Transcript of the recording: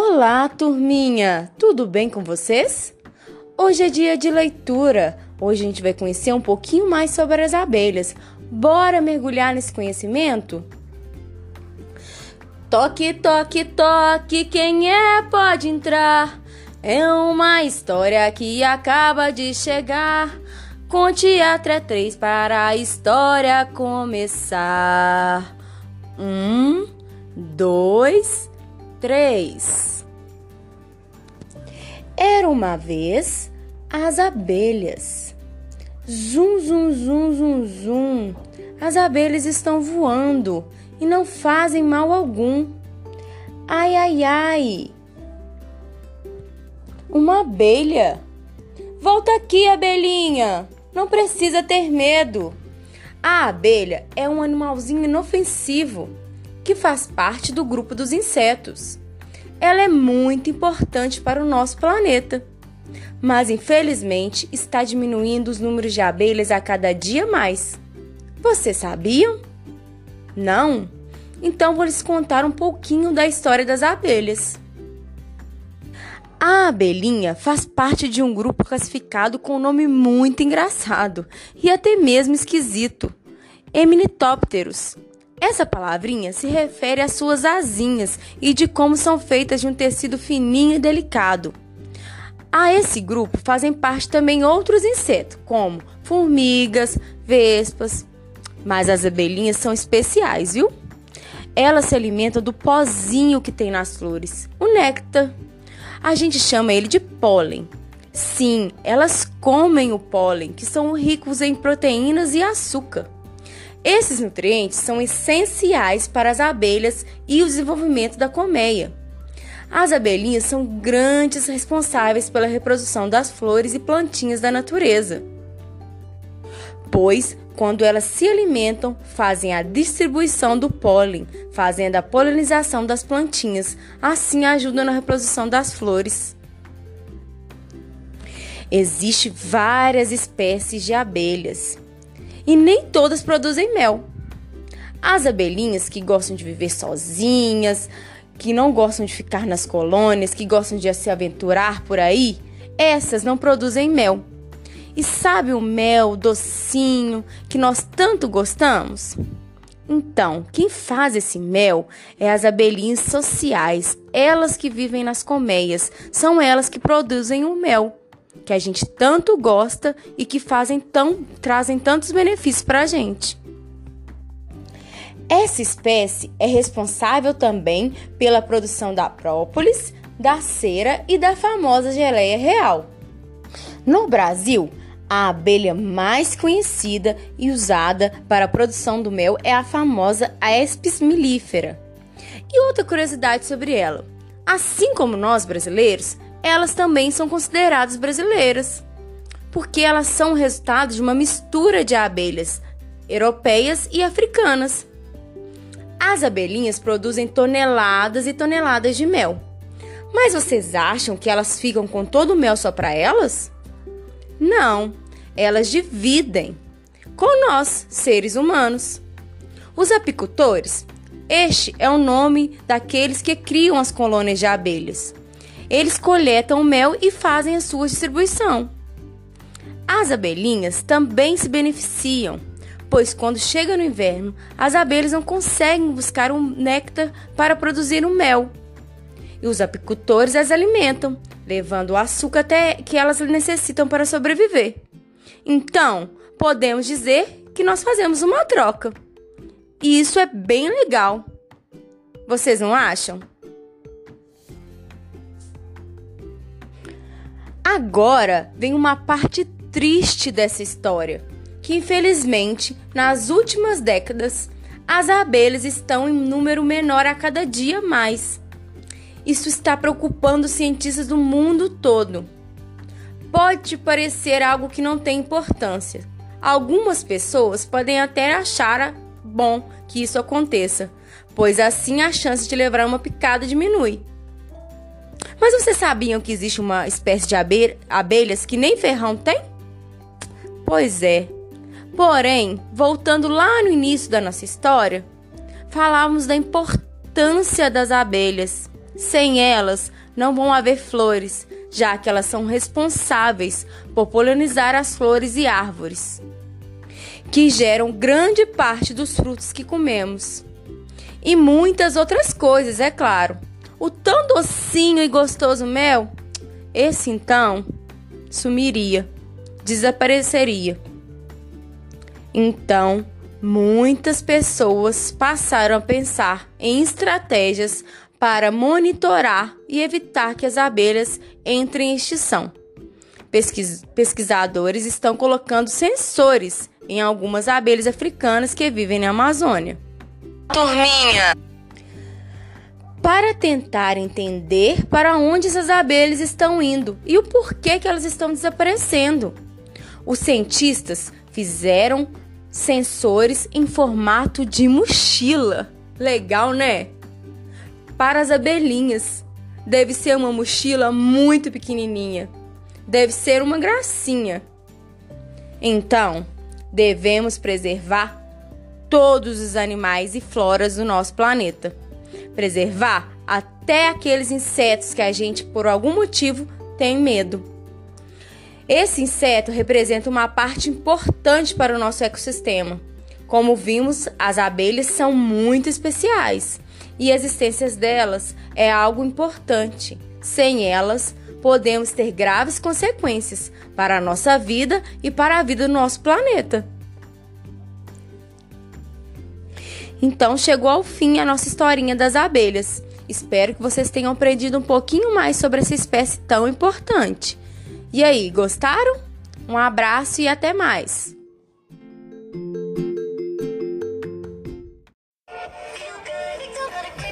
Olá, turminha! Tudo bem com vocês? Hoje é dia de leitura. Hoje a gente vai conhecer um pouquinho mais sobre as abelhas. Bora mergulhar nesse conhecimento? Toque, toque, toque, quem é pode entrar. É uma história que acaba de chegar. Conte até três para a história começar. Um, dois, três. Era uma vez as abelhas. Zum, zum, zum, zum, zum. As abelhas estão voando e não fazem mal algum. Ai, ai, ai. Uma abelha. Volta aqui, abelhinha. Não precisa ter medo. A abelha é um animalzinho inofensivo que faz parte do grupo dos insetos. Ela é muito importante para o nosso planeta, mas infelizmente está diminuindo os números de abelhas a cada dia mais. Vocês sabiam? Não? Então vou lhes contar um pouquinho da história das abelhas. A abelhinha faz parte de um grupo classificado com um nome muito engraçado e até mesmo esquisito: Eminitopterus. Essa palavrinha se refere às suas asinhas e de como são feitas de um tecido fininho e delicado. A esse grupo fazem parte também outros insetos, como formigas, vespas. Mas as abelhinhas são especiais, viu? Elas se alimentam do pozinho que tem nas flores, o néctar. A gente chama ele de pólen. Sim, elas comem o pólen, que são ricos em proteínas e açúcar. Esses nutrientes são essenciais para as abelhas e o desenvolvimento da colmeia. As abelhinhas são grandes responsáveis pela reprodução das flores e plantinhas da natureza, pois quando elas se alimentam, fazem a distribuição do pólen, fazendo a polinização das plantinhas, assim ajudam na reprodução das flores. Existem várias espécies de abelhas e nem todas produzem mel. As abelhinhas que gostam de viver sozinhas, que não gostam de ficar nas colônias, que gostam de se aventurar por aí, essas não produzem mel. E sabe o mel docinho que nós tanto gostamos? Então, quem faz esse mel é as abelhinhas sociais, elas que vivem nas colmeias, são elas que produzem o mel que a gente tanto gosta e que fazem tão, trazem tantos benefícios para a gente. Essa espécie é responsável também pela produção da própolis, da cera e da famosa geleia real. No Brasil, a abelha mais conhecida e usada para a produção do mel é a famosa Aespis mellifera. E outra curiosidade sobre ela: assim como nós brasileiros, elas também são consideradas brasileiras, porque elas são resultado de uma mistura de abelhas europeias e africanas. As abelhinhas produzem toneladas e toneladas de mel. Mas vocês acham que elas ficam com todo o mel só para elas? Não, elas dividem com nós, seres humanos. Os apicultores, este é o nome daqueles que criam as colônias de abelhas. Eles coletam o mel e fazem a sua distribuição. As abelhinhas também se beneficiam, pois quando chega no inverno, as abelhas não conseguem buscar um néctar para produzir o um mel. E os apicultores as alimentam, levando o açúcar até que elas necessitam para sobreviver. Então, podemos dizer que nós fazemos uma troca. E isso é bem legal. Vocês não acham? Agora vem uma parte triste dessa história, que infelizmente, nas últimas décadas, as abelhas estão em número menor a cada dia mais. Isso está preocupando cientistas do mundo todo. Pode parecer algo que não tem importância. Algumas pessoas podem até achar bom que isso aconteça, pois assim a chance de levar uma picada diminui. Mas vocês sabiam que existe uma espécie de abelhas que nem ferrão tem? Pois é. Porém, voltando lá no início da nossa história, falávamos da importância das abelhas. Sem elas, não vão haver flores, já que elas são responsáveis por polinizar as flores e árvores, que geram grande parte dos frutos que comemos. E muitas outras coisas, é claro. O tão docinho e gostoso mel, esse então sumiria, desapareceria. Então, muitas pessoas passaram a pensar em estratégias para monitorar e evitar que as abelhas entrem em extinção. Pesquis pesquisadores estão colocando sensores em algumas abelhas africanas que vivem na Amazônia. Turminha! Para tentar entender para onde essas abelhas estão indo e o porquê que elas estão desaparecendo. Os cientistas fizeram sensores em formato de mochila. Legal, né? para as abelhinhas. Deve ser uma mochila muito pequenininha. Deve ser uma gracinha. Então, devemos preservar todos os animais e floras do nosso planeta. Preservar até aqueles insetos que a gente, por algum motivo, tem medo. Esse inseto representa uma parte importante para o nosso ecossistema. Como vimos, as abelhas são muito especiais e a existência delas é algo importante. Sem elas, podemos ter graves consequências para a nossa vida e para a vida do nosso planeta. Então chegou ao fim a nossa historinha das abelhas. Espero que vocês tenham aprendido um pouquinho mais sobre essa espécie tão importante. E aí, gostaram? Um abraço e até mais!